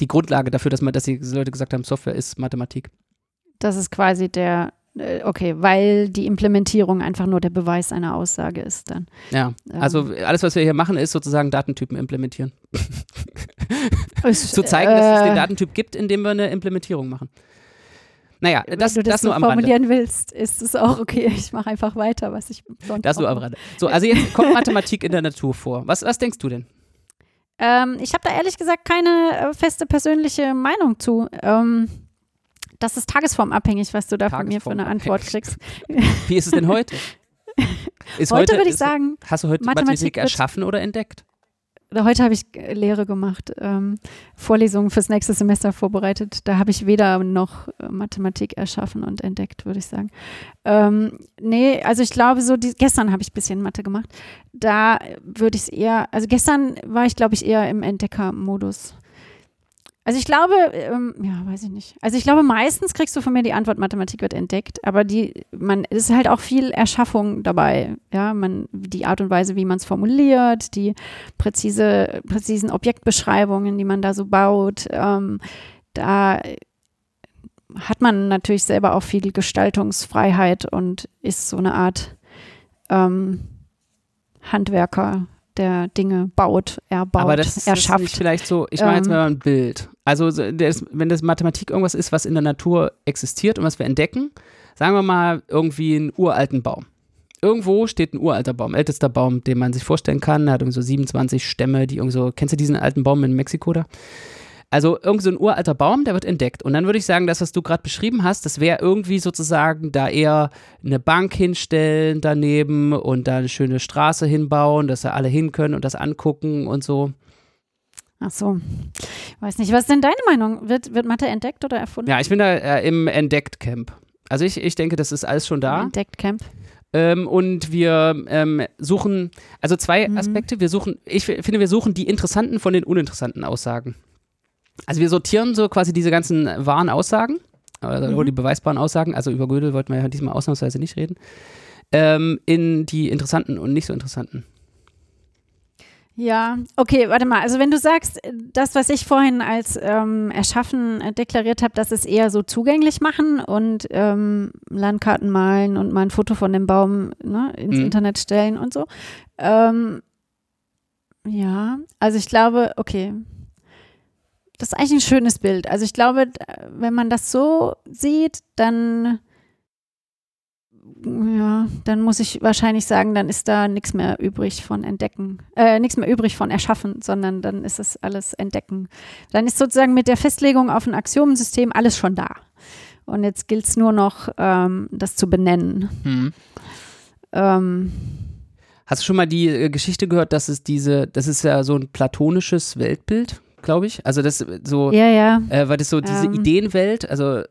die Grundlage dafür, dass man, dass die Leute gesagt haben, Software ist Mathematik. Das ist quasi der okay, weil die Implementierung einfach nur der Beweis einer Aussage ist dann. Ja, ähm. also alles, was wir hier machen, ist sozusagen Datentypen implementieren. Zu zeigen, äh, dass es den äh. Datentyp gibt, indem wir eine Implementierung machen. Naja, das, Wenn du das, das so nur am formulieren Rande. willst, ist es auch okay. Ich mache einfach weiter, was ich sonst Das nur am Rande. So, also jetzt kommt Mathematik in der Natur vor. Was, was denkst du denn? Ähm, ich habe da ehrlich gesagt keine äh, feste persönliche Meinung zu. Ähm, das ist tagesformabhängig, was du da von mir für eine Antwort kriegst. Wie ist es denn heute? Ist heute, heute würde ich sagen. Hast du heute Mathematik, Mathematik erschaffen oder entdeckt? Heute habe ich Lehre gemacht, ähm, Vorlesungen fürs nächste Semester vorbereitet. Da habe ich weder noch äh, Mathematik erschaffen und entdeckt, würde ich sagen. Ähm, nee, also ich glaube, so die, gestern habe ich ein bisschen Mathe gemacht. Da würde ich es eher, also gestern war ich, glaube ich, eher im Entdeckermodus. Also ich glaube, ähm, ja, weiß ich nicht. Also ich glaube, meistens kriegst du von mir die Antwort, Mathematik wird entdeckt, aber die, man, es ist halt auch viel Erschaffung dabei. Ja, man, die Art und Weise, wie man es formuliert, die präzise, präzisen Objektbeschreibungen, die man da so baut, ähm, da hat man natürlich selber auch viel Gestaltungsfreiheit und ist so eine Art ähm, Handwerker der Dinge baut, erbaut, Aber das erschafft. ist vielleicht so, ich mache jetzt ähm, mal ein Bild. Also das, wenn das Mathematik irgendwas ist, was in der Natur existiert und was wir entdecken, sagen wir mal irgendwie einen uralten Baum. Irgendwo steht ein uralter Baum, ältester Baum, den man sich vorstellen kann. Er hat irgendwie so 27 Stämme, die irgendwie so, kennst du diesen alten Baum in Mexiko da? Also irgend so ein uralter Baum, der wird entdeckt. Und dann würde ich sagen, das, was du gerade beschrieben hast, das wäre irgendwie sozusagen da eher eine Bank hinstellen daneben und da eine schöne Straße hinbauen, dass da alle hin können und das angucken und so. Ach so. Ich weiß nicht, was ist denn deine Meinung? Wird, wird Mathe entdeckt oder erfunden? Ja, ich bin da äh, im Entdeckt-Camp. Also ich, ich denke, das ist alles schon da. Entdeckt-Camp. Ähm, und wir ähm, suchen, also zwei mhm. Aspekte. Wir suchen, ich finde, wir suchen die interessanten von den uninteressanten Aussagen. Also wir sortieren so quasi diese ganzen wahren Aussagen, also mhm. die beweisbaren Aussagen, also über Gödel wollten wir ja diesmal ausnahmsweise nicht reden, ähm, in die interessanten und nicht so interessanten. Ja, okay, warte mal. Also wenn du sagst, das, was ich vorhin als ähm, Erschaffen deklariert habe, das ist eher so zugänglich machen und ähm, Landkarten malen und mal ein Foto von dem Baum ne, ins mhm. Internet stellen und so. Ähm, ja, also ich glaube, okay, das ist eigentlich ein schönes Bild. Also ich glaube, wenn man das so sieht, dann ja, dann muss ich wahrscheinlich sagen, dann ist da nichts mehr übrig von entdecken, äh, nichts mehr übrig von erschaffen, sondern dann ist es alles entdecken. Dann ist sozusagen mit der Festlegung auf ein Axiomensystem alles schon da. Und jetzt gilt es nur noch, ähm, das zu benennen. Hm. Ähm, Hast du schon mal die äh, Geschichte gehört, dass es diese, das ist ja so ein platonisches Weltbild, glaube ich. Also das so, ja, ja. Äh, weil das so diese ähm, Ideenwelt, also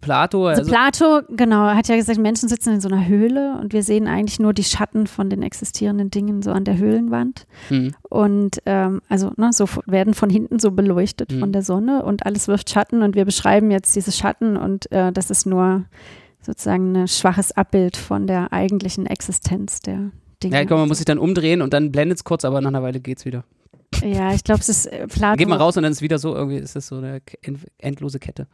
Plato. Also, also Plato, genau, hat ja gesagt, Menschen sitzen in so einer Höhle und wir sehen eigentlich nur die Schatten von den existierenden Dingen so an der Höhlenwand. Hm. Und ähm, also ne, so werden von hinten so beleuchtet hm. von der Sonne und alles wirft Schatten und wir beschreiben jetzt diese Schatten und äh, das ist nur sozusagen ein schwaches Abbild von der eigentlichen Existenz der Dinge. Ja, glaube, man muss sich dann umdrehen und dann blendet es kurz, aber nach einer Weile geht es wieder. Ja, ich glaube, es ist äh, Plato. Geht mal raus und dann ist es wieder so, irgendwie ist es so eine endlose Kette.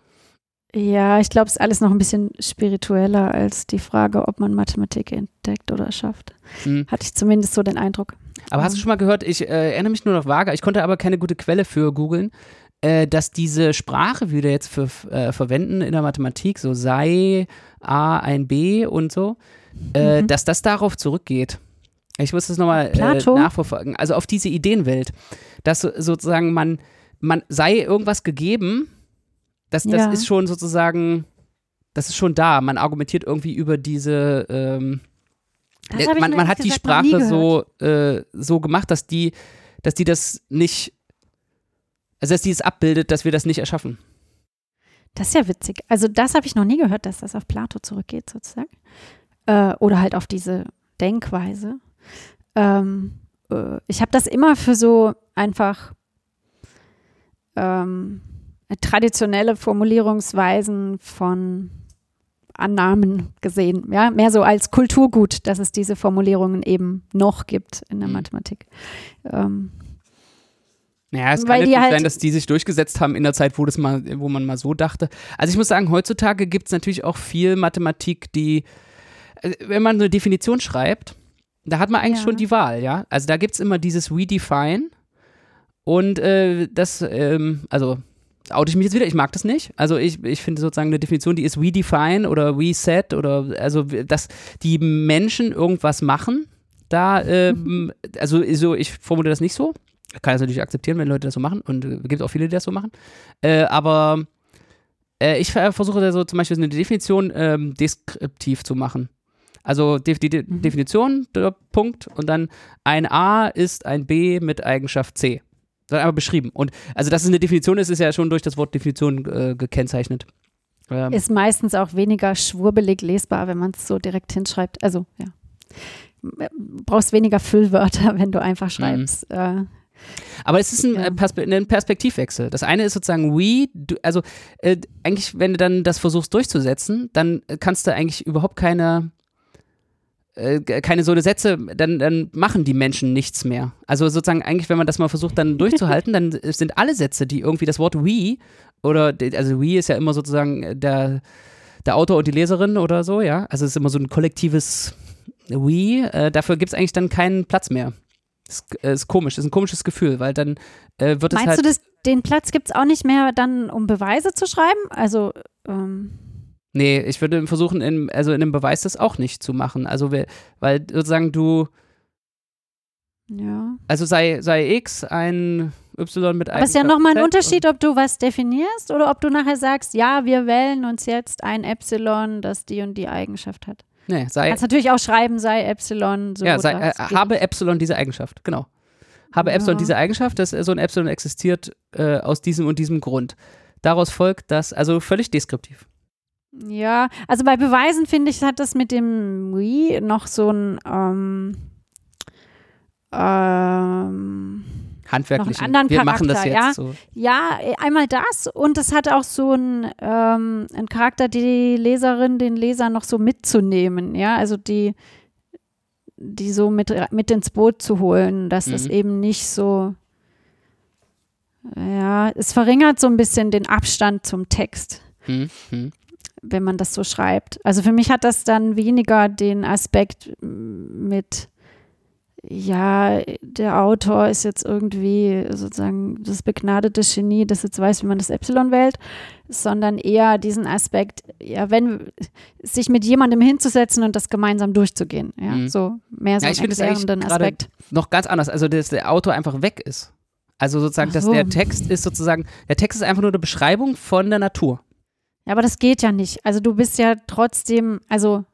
Ja, ich glaube, es ist alles noch ein bisschen spiritueller als die Frage, ob man Mathematik entdeckt oder schafft. Mhm. Hatte ich zumindest so den Eindruck. Aber hast du ähm. schon mal gehört, ich äh, erinnere mich nur noch vage, ich konnte aber keine gute Quelle für googeln, äh, dass diese Sprache, wie wir jetzt für, äh, verwenden in der Mathematik, so sei A ein B und so, äh, mhm. dass das darauf zurückgeht. Ich muss das nochmal äh, nachverfolgen. Also auf diese Ideenwelt, dass sozusagen man, man sei irgendwas gegeben das, das ja. ist schon sozusagen, das ist schon da. Man argumentiert irgendwie über diese, ähm, man, man hat die Sprache so, äh, so gemacht, dass die, dass die das nicht, also dass die es abbildet, dass wir das nicht erschaffen. Das ist ja witzig. Also das habe ich noch nie gehört, dass das auf Plato zurückgeht sozusagen. Äh, oder halt auf diese Denkweise. Ähm, äh, ich habe das immer für so einfach ähm, traditionelle Formulierungsweisen von Annahmen gesehen, ja, mehr so als Kulturgut, dass es diese Formulierungen eben noch gibt in der mhm. Mathematik. Ähm, ja, es kann natürlich halt sein, dass die sich durchgesetzt haben in der Zeit, wo, das mal, wo man mal so dachte. Also ich muss sagen, heutzutage gibt es natürlich auch viel Mathematik, die, äh, wenn man eine Definition schreibt, da hat man eigentlich ja. schon die Wahl, ja. Also da gibt es immer dieses Redefine und äh, das, ähm, also oute ich mich jetzt wieder, ich mag das nicht. Also ich, ich finde sozusagen eine Definition, die ist we define oder we set oder also dass die Menschen irgendwas machen. Da, ähm, also so, ich formuliere das nicht so. Ich kann das natürlich akzeptieren, wenn Leute das so machen und es äh, gibt auch viele, die das so machen. Äh, aber äh, ich versuche da so zum Beispiel eine Definition ähm, deskriptiv zu machen. Also die, die, mhm. Definition, Punkt, und dann ein A ist ein B mit Eigenschaft C sondern einfach beschrieben. Und also, dass es eine Definition ist, ist ja schon durch das Wort Definition äh, gekennzeichnet. Ähm. Ist meistens auch weniger schwurbelig lesbar, wenn man es so direkt hinschreibt. Also, ja. Brauchst weniger Füllwörter, wenn du einfach mhm. schreibst. Mhm. Äh, aber es ist ein, ja. Perspe ein, Perspektivwechsel. Das eine ist sozusagen we, du, also äh, eigentlich, wenn du dann das versuchst durchzusetzen, dann kannst du eigentlich überhaupt keine äh, keine so eine Sätze, dann, dann machen die Menschen nichts mehr. Also sozusagen eigentlich, wenn man das mal versucht dann durchzuhalten, dann sind alle Sätze, die irgendwie das Wort we oder, also we ist ja immer sozusagen der, der Autor und die Leserin oder so, ja. Also es ist immer so ein kollektives we, äh, dafür gibt es eigentlich dann keinen Platz mehr. Das ist, äh, ist komisch, das ist ein komisches Gefühl, weil dann äh, wird es halt. Meinst du, das, den Platz gibt es auch nicht mehr dann, um Beweise zu schreiben? Also, ähm Nee, ich würde versuchen, in, also in einem Beweis das auch nicht zu machen. Also, weil sozusagen du. Ja. Also sei, sei X ein Y mit einem. Aber es ist ja nochmal ein Unterschied, ob du was definierst oder ob du nachher sagst, ja, wir wählen uns jetzt ein Epsilon, das die und die Eigenschaft hat. Nee, sei. Kannst natürlich auch schreiben, sei Epsilon so. Ja, sei, äh, habe Epsilon diese Eigenschaft, genau. Habe ja. Epsilon diese Eigenschaft, dass so ein Epsilon existiert äh, aus diesem und diesem Grund. Daraus folgt das, also völlig deskriptiv. Ja, also bei Beweisen finde ich, hat das mit dem Wii noch so ein ähm, ähm, handwerklichen. Noch einen anderen Wir Charakter, machen das jetzt ja? so. Ja, einmal das und es hat auch so einen, ähm, einen Charakter, die Leserin, den Leser noch so mitzunehmen, ja, also die, die so mit, mit ins Boot zu holen, dass mhm. es eben nicht so, ja, es verringert so ein bisschen den Abstand zum Text. Mhm. Wenn man das so schreibt. Also für mich hat das dann weniger den Aspekt mit, ja, der Autor ist jetzt irgendwie sozusagen das begnadete Genie, das jetzt weiß, wie man das Epsilon wählt, sondern eher diesen Aspekt, ja, wenn sich mit jemandem hinzusetzen und das gemeinsam durchzugehen. Ja, mhm. so mehr so ja, ich einen erklärenden Aspekt. Noch ganz anders, also dass der Autor einfach weg ist. Also sozusagen, so. dass der Text ist sozusagen, der Text ist einfach nur eine Beschreibung von der Natur. Ja, aber das geht ja nicht. Also du bist ja trotzdem, also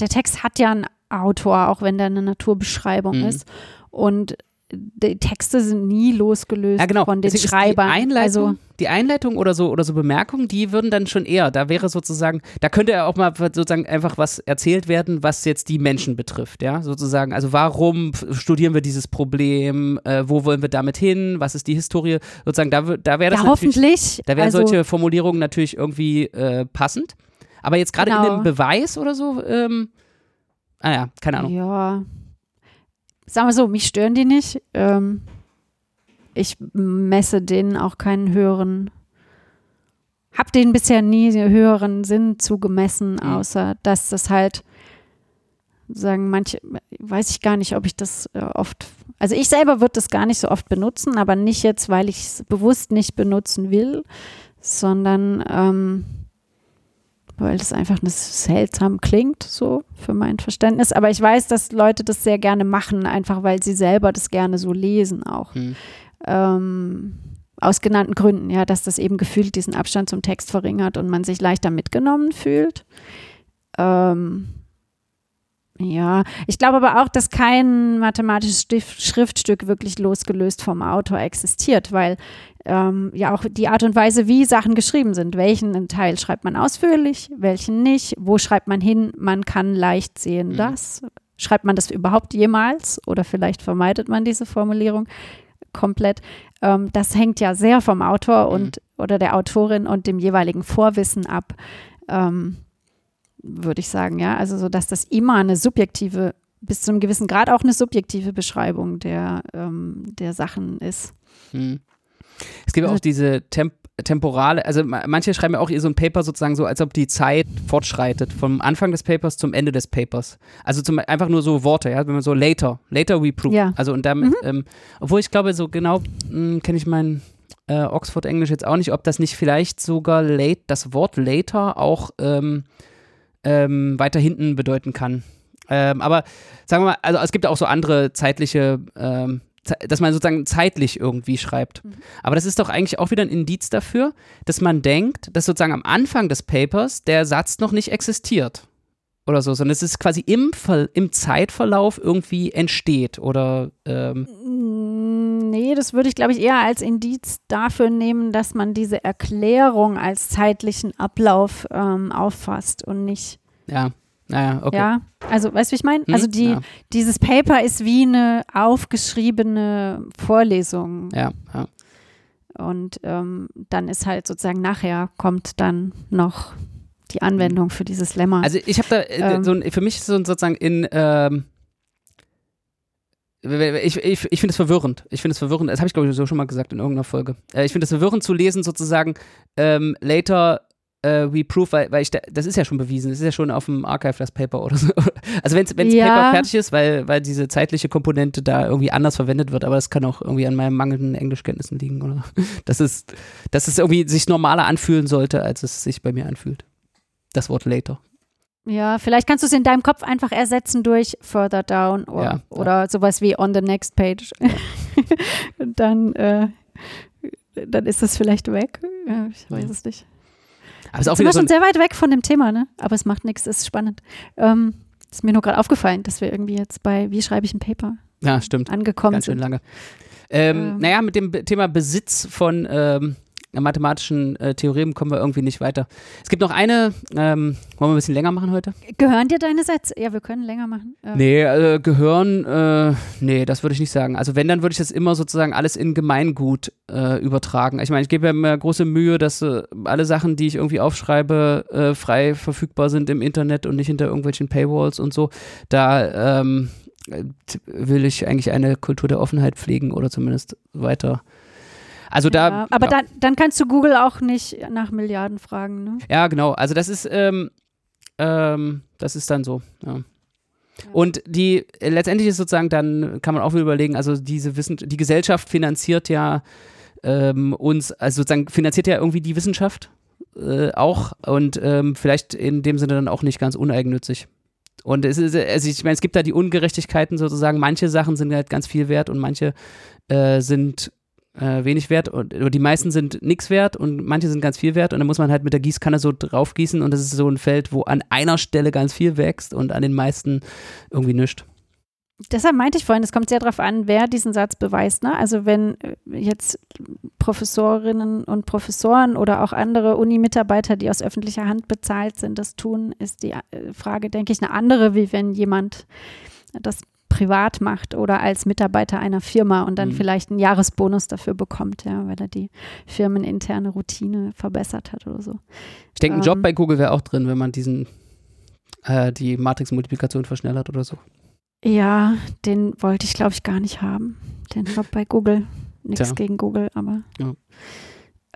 der Text hat ja einen Autor, auch wenn der eine Naturbeschreibung mhm. ist. Und die Texte sind nie losgelöst ja, genau. von den Deswegen Schreibern. Die Einleitung, also, die Einleitung oder so oder so Bemerkungen, die würden dann schon eher, da wäre sozusagen, da könnte ja auch mal sozusagen einfach was erzählt werden, was jetzt die Menschen betrifft, ja, sozusagen. Also warum studieren wir dieses Problem, äh, wo wollen wir damit hin, was ist die Historie, sozusagen, da, da wäre das ja, hoffentlich. Da wären also, solche Formulierungen natürlich irgendwie äh, passend. Aber jetzt gerade genau. in dem Beweis oder so, ähm, Ah ja, keine Ahnung. Ja. Sagen wir so, mich stören die nicht. Ähm, ich messe denen auch keinen höheren, hab denen bisher nie höheren Sinn zugemessen, mhm. außer dass das halt sagen manche, weiß ich gar nicht, ob ich das äh, oft, also ich selber würde das gar nicht so oft benutzen, aber nicht jetzt, weil ich es bewusst nicht benutzen will, sondern ähm, weil das einfach seltsam klingt, so für mein Verständnis. Aber ich weiß, dass Leute das sehr gerne machen, einfach weil sie selber das gerne so lesen auch. Hm. Ähm, aus genannten Gründen, ja, dass das eben gefühlt diesen Abstand zum Text verringert und man sich leichter mitgenommen fühlt. Ähm, ja, ich glaube aber auch, dass kein mathematisches Schriftstück wirklich losgelöst vom Autor existiert, weil ähm, ja auch die Art und Weise, wie Sachen geschrieben sind. Welchen Teil schreibt man ausführlich, welchen nicht, wo schreibt man hin, man kann leicht sehen, mhm. das. Schreibt man das überhaupt jemals oder vielleicht vermeidet man diese Formulierung komplett? Ähm, das hängt ja sehr vom Autor mhm. und oder der Autorin und dem jeweiligen Vorwissen ab. Ähm, würde ich sagen, ja. Also so, dass das immer eine subjektive, bis zu einem gewissen Grad auch eine subjektive Beschreibung der, ähm, der Sachen ist. Hm. Es gibt also, auch diese Temp temporale, also manche schreiben ja auch so ein Paper sozusagen so, als ob die Zeit fortschreitet, vom Anfang des Papers zum Ende des Papers. Also zum, einfach nur so Worte, ja, wenn man so later, later we prove. Ja. Also und damit, mhm. ähm, obwohl ich glaube, so genau hm, kenne ich mein äh, Oxford-Englisch jetzt auch nicht, ob das nicht vielleicht sogar late, das Wort later auch ähm, ähm, weiter hinten bedeuten kann. Ähm, aber sagen wir mal, also es gibt auch so andere zeitliche, ähm, dass man sozusagen zeitlich irgendwie schreibt. Mhm. Aber das ist doch eigentlich auch wieder ein Indiz dafür, dass man denkt, dass sozusagen am Anfang des Papers der Satz noch nicht existiert. Oder so, sondern es ist quasi im, im Zeitverlauf irgendwie entsteht oder. Ähm mm, nee, das würde ich, glaube ich, eher als Indiz dafür nehmen, dass man diese Erklärung als zeitlichen Ablauf ähm, auffasst und nicht. Ja. Naja, okay. Ja, also weißt du, wie ich meine? Hm? Also die, ja. dieses Paper ist wie eine aufgeschriebene Vorlesung. Ja, ja. Und ähm, dann ist halt sozusagen nachher kommt dann noch die Anwendung für dieses Lemma. Also ich habe da äh, ähm, so ein, für mich so ein sozusagen in ähm, ich, ich, ich finde es verwirrend. Ich finde es verwirrend. Das habe ich, glaube ich, so schon mal gesagt in irgendeiner Folge. Äh, ich finde es verwirrend zu lesen, sozusagen, ähm, later äh, we prove, weil, weil ich da, das ist ja schon bewiesen, das ist ja schon auf dem Archive das Paper oder so. Also wenn das ja. Paper fertig ist, weil, weil diese zeitliche Komponente da irgendwie anders verwendet wird, aber das kann auch irgendwie an meinen mangelnden Englischkenntnissen liegen, oder? Das ist, dass es irgendwie sich normaler anfühlen sollte, als es sich bei mir anfühlt. Das Wort later. Ja, vielleicht kannst du es in deinem Kopf einfach ersetzen durch further down or, ja, oder ja. sowas wie on the next page. Ja. dann, äh, dann ist das vielleicht weg. ich weiß es nicht. Aber ist auch sind wir so schon sehr weit weg von dem Thema, ne? Aber es macht nichts, ist spannend. Ähm, ist mir nur gerade aufgefallen, dass wir irgendwie jetzt bei Wie schreibe ich ein Paper ja, stimmt. angekommen Ganz schön sind. lange. Ähm, ähm. Naja, mit dem Thema Besitz von ähm, mathematischen äh, Theoremen kommen wir irgendwie nicht weiter. Es gibt noch eine, ähm, wollen wir ein bisschen länger machen heute? Gehören dir deine Sätze? Ja, wir können länger machen. Ähm. Nee, äh, gehören, äh, nee, das würde ich nicht sagen. Also wenn, dann würde ich das immer sozusagen alles in Gemeingut äh, übertragen. Ich meine, ich gebe mir große Mühe, dass äh, alle Sachen, die ich irgendwie aufschreibe, äh, frei verfügbar sind im Internet und nicht hinter irgendwelchen Paywalls und so. Da ähm, will ich eigentlich eine Kultur der Offenheit pflegen oder zumindest weiter also da. Ja, aber genau. dann, dann kannst du Google auch nicht nach Milliarden fragen, ne? Ja, genau. Also das ist, ähm, ähm, das ist dann so. Ja. Und die äh, letztendlich ist sozusagen, dann kann man auch wieder überlegen, also diese Wissen, die Gesellschaft finanziert ja ähm, uns, also sozusagen finanziert ja irgendwie die Wissenschaft äh, auch und ähm, vielleicht in dem Sinne dann auch nicht ganz uneigennützig. Und es ist, also ich meine, es gibt da die Ungerechtigkeiten sozusagen. Manche Sachen sind halt ganz viel wert und manche äh, sind äh, wenig wert und die meisten sind nichts wert und manche sind ganz viel wert und dann muss man halt mit der Gießkanne so draufgießen und das ist so ein Feld, wo an einer Stelle ganz viel wächst und an den meisten irgendwie nichts. Deshalb meinte ich vorhin, es kommt sehr darauf an, wer diesen Satz beweist. Ne? Also wenn äh, jetzt Professorinnen und Professoren oder auch andere Uni-Mitarbeiter, die aus öffentlicher Hand bezahlt sind, das tun, ist die äh, Frage, denke ich, eine andere, wie wenn jemand das privat macht oder als Mitarbeiter einer Firma und dann mhm. vielleicht einen Jahresbonus dafür bekommt, ja, weil er die firmeninterne Routine verbessert hat oder so. Ich denke, ein ähm, Job bei Google wäre auch drin, wenn man diesen äh, die Matrix-Multiplikation verschnellert oder so. Ja, den wollte ich, glaube ich, gar nicht haben. Den Job bei Google. Nichts gegen Google, aber ja.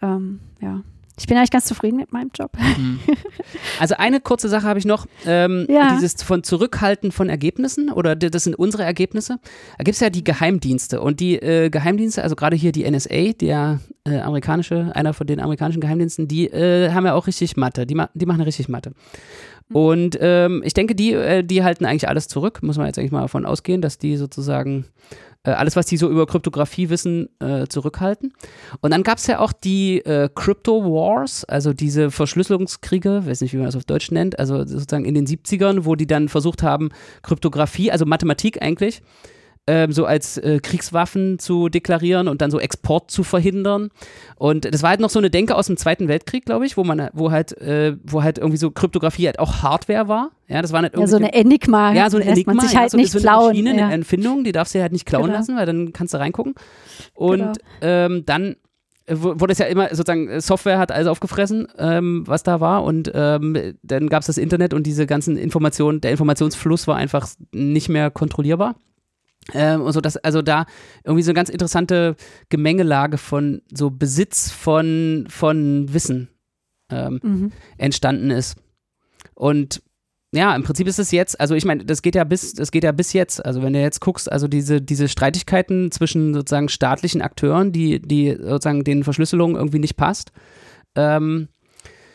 Ähm, ja. Ich bin eigentlich ganz zufrieden mit meinem Job. Mhm. Also eine kurze Sache habe ich noch. Ähm, ja. Dieses von Zurückhalten von Ergebnissen oder das sind unsere Ergebnisse. Da gibt es ja die Geheimdienste und die äh, Geheimdienste, also gerade hier die NSA, der äh, amerikanische, einer von den amerikanischen Geheimdiensten, die äh, haben ja auch richtig Mathe. Die, ma die machen richtig Mathe. Und ähm, ich denke, die, äh, die halten eigentlich alles zurück. Muss man jetzt eigentlich mal davon ausgehen, dass die sozusagen äh, alles, was die so über Kryptographie wissen, äh, zurückhalten. Und dann gab es ja auch die äh, Crypto Wars, also diese Verschlüsselungskriege, weiß nicht, wie man das auf Deutsch nennt, also sozusagen in den 70ern, wo die dann versucht haben, Kryptographie, also Mathematik eigentlich, ähm, so als äh, Kriegswaffen zu deklarieren und dann so Export zu verhindern. Und das war halt noch so eine Denke aus dem Zweiten Weltkrieg, glaube ich, wo man, wo halt, äh, wo halt irgendwie so Kryptographie halt auch Hardware war. Ja, das war halt ja, so eine Enigma. Ja, so eine Enigma. Man sich halt ja, so, nicht so eine klauen. Maschine, ja. eine Erfindung, die darfst du halt nicht klauen genau. lassen, weil dann kannst du reingucken. Und genau. ähm, dann wurde es ja immer sozusagen, Software hat alles aufgefressen, ähm, was da war und ähm, dann gab es das Internet und diese ganzen Informationen, der Informationsfluss war einfach nicht mehr kontrollierbar. Ähm, und so, dass also da irgendwie so eine ganz interessante Gemengelage von so Besitz von, von Wissen ähm, mhm. entstanden ist. Und ja, im Prinzip ist es jetzt, also ich meine, das geht ja bis, das geht ja bis jetzt. Also wenn du jetzt guckst, also diese, diese Streitigkeiten zwischen sozusagen staatlichen Akteuren, die, die sozusagen den Verschlüsselungen irgendwie nicht passt, ähm,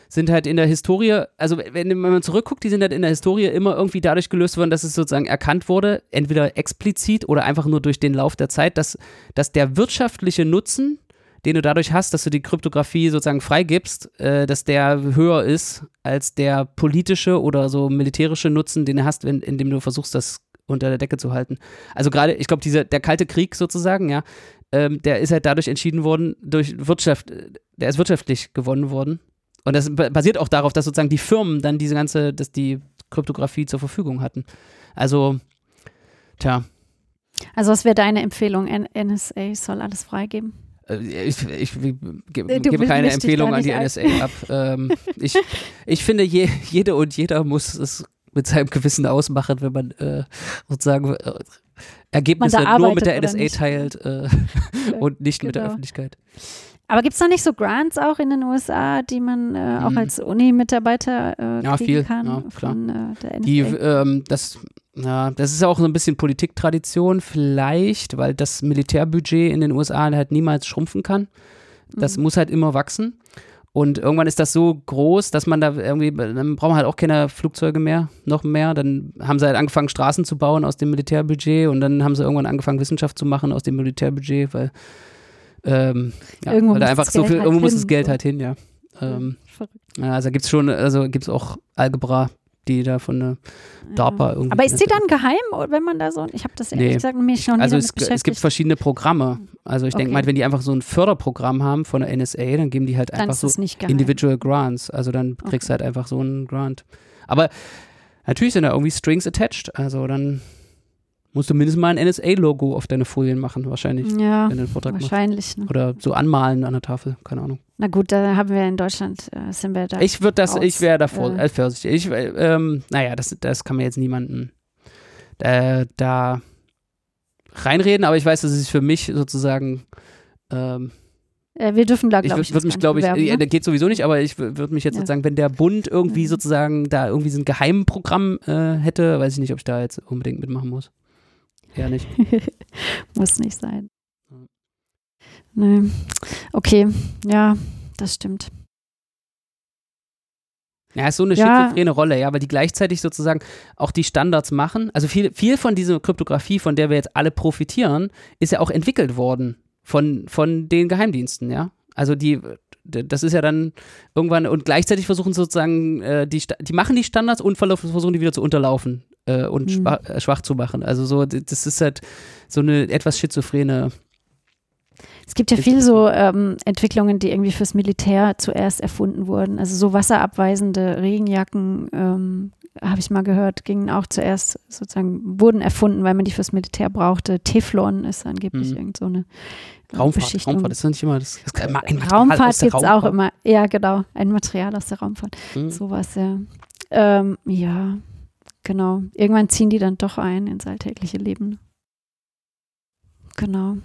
sind halt in der Historie, also wenn, wenn man zurückguckt, die sind halt in der Historie immer irgendwie dadurch gelöst worden, dass es sozusagen erkannt wurde, entweder explizit oder einfach nur durch den Lauf der Zeit, dass, dass der wirtschaftliche Nutzen, den du dadurch hast, dass du die Kryptographie sozusagen freigibst, äh, dass der höher ist als der politische oder so militärische Nutzen, den du hast, wenn, indem du versuchst, das unter der Decke zu halten. Also gerade, ich glaube, dieser der kalte Krieg sozusagen, ja, ähm, der ist halt dadurch entschieden worden durch Wirtschaft, der ist wirtschaftlich gewonnen worden und das basiert auch darauf, dass sozusagen die Firmen dann diese ganze, dass die Kryptographie zur Verfügung hatten. Also, tja. Also, was wäre deine Empfehlung? NSA soll alles freigeben? Äh, ich, ich, ich gebe gebe keine Empfehlung an die NSA ab. ähm, ich, ich finde, je, jede und jeder muss es mit seinem Gewissen ausmachen, wenn man äh, sozusagen äh, Ergebnisse nur mit der NSA teilt äh, und nicht genau. mit der genau. Öffentlichkeit. Aber gibt es da nicht so Grants auch in den USA, die man äh, auch mhm. als Uni-Mitarbeiter äh, ja, kriegen viel. kann ja, von äh, der NSA? Die, ähm, das, ja, das ist auch so ein bisschen Politiktradition vielleicht, weil das Militärbudget in den USA halt niemals schrumpfen kann. Das mhm. muss halt immer wachsen. Und irgendwann ist das so groß, dass man da irgendwie, dann braucht man halt auch keine Flugzeuge mehr, noch mehr. Dann haben sie halt angefangen, Straßen zu bauen aus dem Militärbudget und dann haben sie irgendwann angefangen, Wissenschaft zu machen aus dem Militärbudget, weil ähm, ja, irgendwo weil da einfach so viel, halt irgendwo muss das Geld halt hin, ja. Ähm, ja also gibt es schon, also gibt es auch Algebra, die da von der DARPA ja. irgendwie. Aber ist die dann geheim, wenn man da so, ich habe das ehrlich nee. gesagt mich nie Also es, es, gibt verschiedene Programme. Also ich okay. denke mal, wenn die einfach so ein Förderprogramm haben von der NSA, dann geben die halt einfach so Individual Grants. Also dann kriegst okay. du halt einfach so einen Grant. Aber natürlich sind da irgendwie Strings attached. Also dann Musst du mindestens mal ein NSA-Logo auf deine Folien machen, wahrscheinlich. Ja, wahrscheinlich. Ne? Oder so anmalen an der Tafel, keine Ahnung. Na gut, da haben wir in Deutschland, äh, sind wir da. Ich würde das, raus, ich wäre davor äh, vorsichtig. Ich, äh, ähm, naja, das, das kann mir jetzt niemanden äh, da reinreden, aber ich weiß, dass es für mich sozusagen ähm, Äh, wir dürfen da, glaube ich, würde mich, glaube ich, bewerben, ne? der geht sowieso nicht, aber ich würde mich jetzt Ja. sozusagen, wenn der Bund irgendwie Mhm. sozusagen da irgendwie so ein Geheimprogramm äh, hätte, weiß ich nicht, ob ich da jetzt unbedingt mitmachen muss. Ja, nicht. Muss nicht sein. Nee. Okay, ja, das stimmt. Ja, ist so eine Ja. schizophrene Rolle, ja, weil die gleichzeitig sozusagen auch die Standards machen. Also viel, viel von dieser Kryptographie, von der wir jetzt alle profitieren, ist ja auch entwickelt worden von, von den Geheimdiensten, ja. Also die, das ist ja dann irgendwann und gleichzeitig versuchen sozusagen, äh, die, die machen die Standards und versuchen die wieder zu unterlaufen äh, und Mhm. schwach, äh, schwach zu machen. Also so, das ist halt so eine etwas schizophrene. Es gibt ja Ist- viel so ähm, Entwicklungen, die irgendwie fürs Militär zuerst erfunden wurden. Also so wasserabweisende Regenjacken, ähm, habe ich mal gehört, gingen auch zuerst sozusagen, wurden erfunden, weil man die fürs Militär brauchte. Teflon ist angeblich Mhm. irgend so eine Raumfahrt. Raumfahrt ist doch nicht immer das, das kann immer ein Material aus Raumfahrt gibt es auch immer. Ja, genau. Ein Material aus der Raumfahrt. Mhm. Sowas, ja. Ähm, ja, genau. Irgendwann ziehen die dann doch ein ins alltägliche Leben. Genau.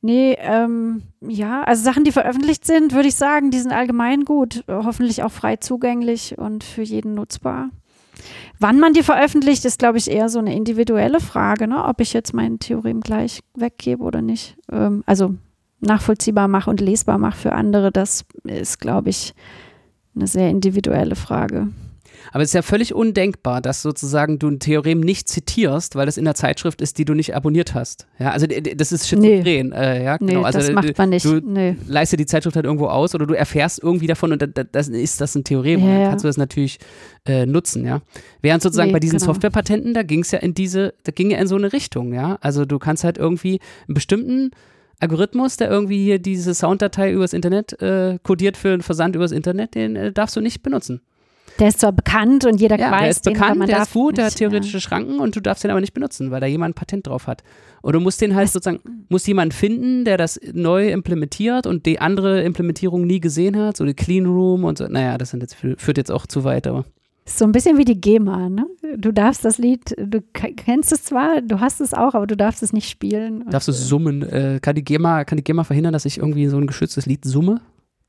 Nee, ähm, ja, also Sachen, die veröffentlicht sind, würde ich sagen, die sind allgemein gut. Äh, Hoffentlich auch frei zugänglich und für jeden nutzbar. Wann man die veröffentlicht, ist, glaube ich, eher so eine individuelle Frage, ne? ob ich jetzt mein Theorem gleich weggebe oder nicht. Ähm, also nachvollziehbar mache und lesbar mache für andere, das ist, glaube ich, eine sehr individuelle Frage. Aber es ist ja völlig undenkbar, dass sozusagen du ein Theorem nicht zitierst, weil das in der Zeitschrift ist, die du nicht abonniert hast. Ja, also das ist schizophren. Äh, ja, Nee, genau. Also das macht man nicht. du nee. leiste die Zeitschrift halt irgendwo aus oder du erfährst irgendwie davon und da, da, das ist das ein Theorem und Ja, dann ja. kannst du das natürlich äh, nutzen, ja. Während sozusagen Nee, bei diesen genau. Softwarepatenten, da ging es ja in diese, da ging ja in so eine Richtung, ja. Also du kannst halt irgendwie einen bestimmten Algorithmus, der irgendwie hier diese Sounddatei übers Internet äh, kodiert für einen Versand übers Internet, den äh, darfst du nicht benutzen. Der ist zwar bekannt und jeder Ja, weiß, der ist den, bekannt, man der darf ist gut, der hat nicht, theoretische Schranken und du darfst den aber nicht benutzen, weil da jemand ein Patent drauf hat. Und du musst den halt Was- sozusagen, musst jemanden finden, der das neu implementiert und die andere Implementierung nie gesehen hat, so die Clean Room und so. Naja, das sind jetzt, führt jetzt auch zu weit, aber. Ist so ein bisschen wie die GEMA, ne? Du darfst das Lied, du kennst es zwar, du hast es auch, aber du darfst es nicht spielen. Darfst du summen? Äh, kann, die GEMA, kann die GEMA verhindern, dass ich irgendwie so ein geschütztes Lied summe?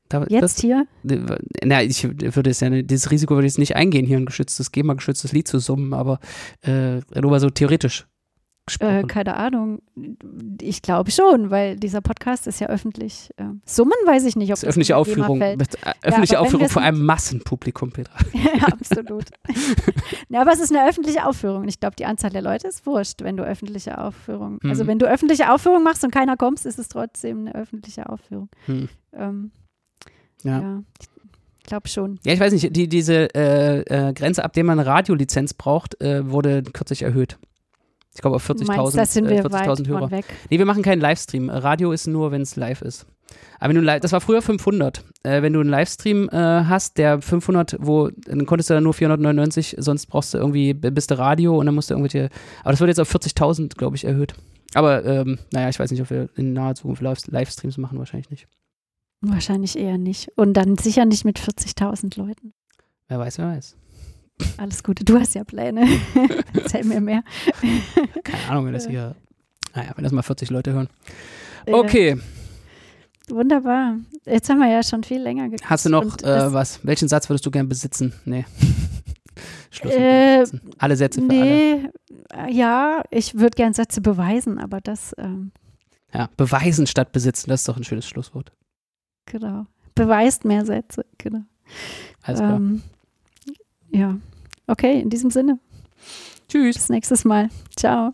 Da, Jetzt hier? Das, na, ich würde es ja, dieses Risiko würde ich jetzt nicht eingehen, hier ein geschütztes, GEMA-geschütztes Lied zu summen, aber äh, nur mal so theoretisch Äh, gesprochen. keine Ahnung. Ich glaube schon, weil dieser Podcast ist ja öffentlich. Äh, Summen weiß ich nicht, ob Das ist öffentliche Aufführung, mit, äh, öffentliche wenn Aufführung vor einem Massenpublikum, Petra. ja, absolut. ja, aber es ist eine öffentliche Aufführung. Und ich glaube, die Anzahl der Leute ist wurscht, wenn du öffentliche Aufführung. Also Mhm. wenn du öffentliche Aufführung machst und keiner kommt, ist es trotzdem eine öffentliche Aufführung. Hm. Ähm, Ja. ja. ich glaube schon. Ja, ich weiß nicht, die, diese äh, äh, Grenze, ab der man eine Radiolizenz braucht, äh, wurde kürzlich erhöht. Ich glaube auf Du meinst, 40.000 da sind äh, wir 40.000 weit Hörer. weg. Nee, wir machen keinen Livestream. Radio ist nur, wenn es live ist. Aber wenn du live, das war früher 500. Äh, wenn du einen Livestream äh, hast, der 500, wo, dann konntest du dann nur 499, sonst brauchst du irgendwie, bist du Radio und dann musst du irgendwelche, aber das wird jetzt auf 40.000, glaube ich, erhöht. Aber, ähm, naja, ich weiß nicht, ob wir in naher Zukunft Live- Livestreams machen, wahrscheinlich nicht. Wahrscheinlich eher nicht. Und dann sicher nicht mit 40.000 Leuten. Wer weiß, wer weiß. Alles Gute. Du hast ja Pläne. Erzähl mir mehr. Keine Ahnung, wenn das hier, naja, wenn das mal 40 Leute hören. Äh, Okay, wunderbar. Jetzt haben wir ja schon viel länger gequatscht. hast du noch äh, was? Welchen Satz würdest du gern besitzen? Nee. Schluss Äh. Alle Sätze für alle. Nee, äh, ja, ich würde gern Sätze beweisen, aber das, ähm, Ja, beweisen statt besitzen, das ist doch ein schönes Schlusswort. Genau. Beweist mehr Sätze, genau. Alles klar. Ähm, ja, okay, in diesem Sinne. Tschüss. Bis nächstes Mal. Ciao.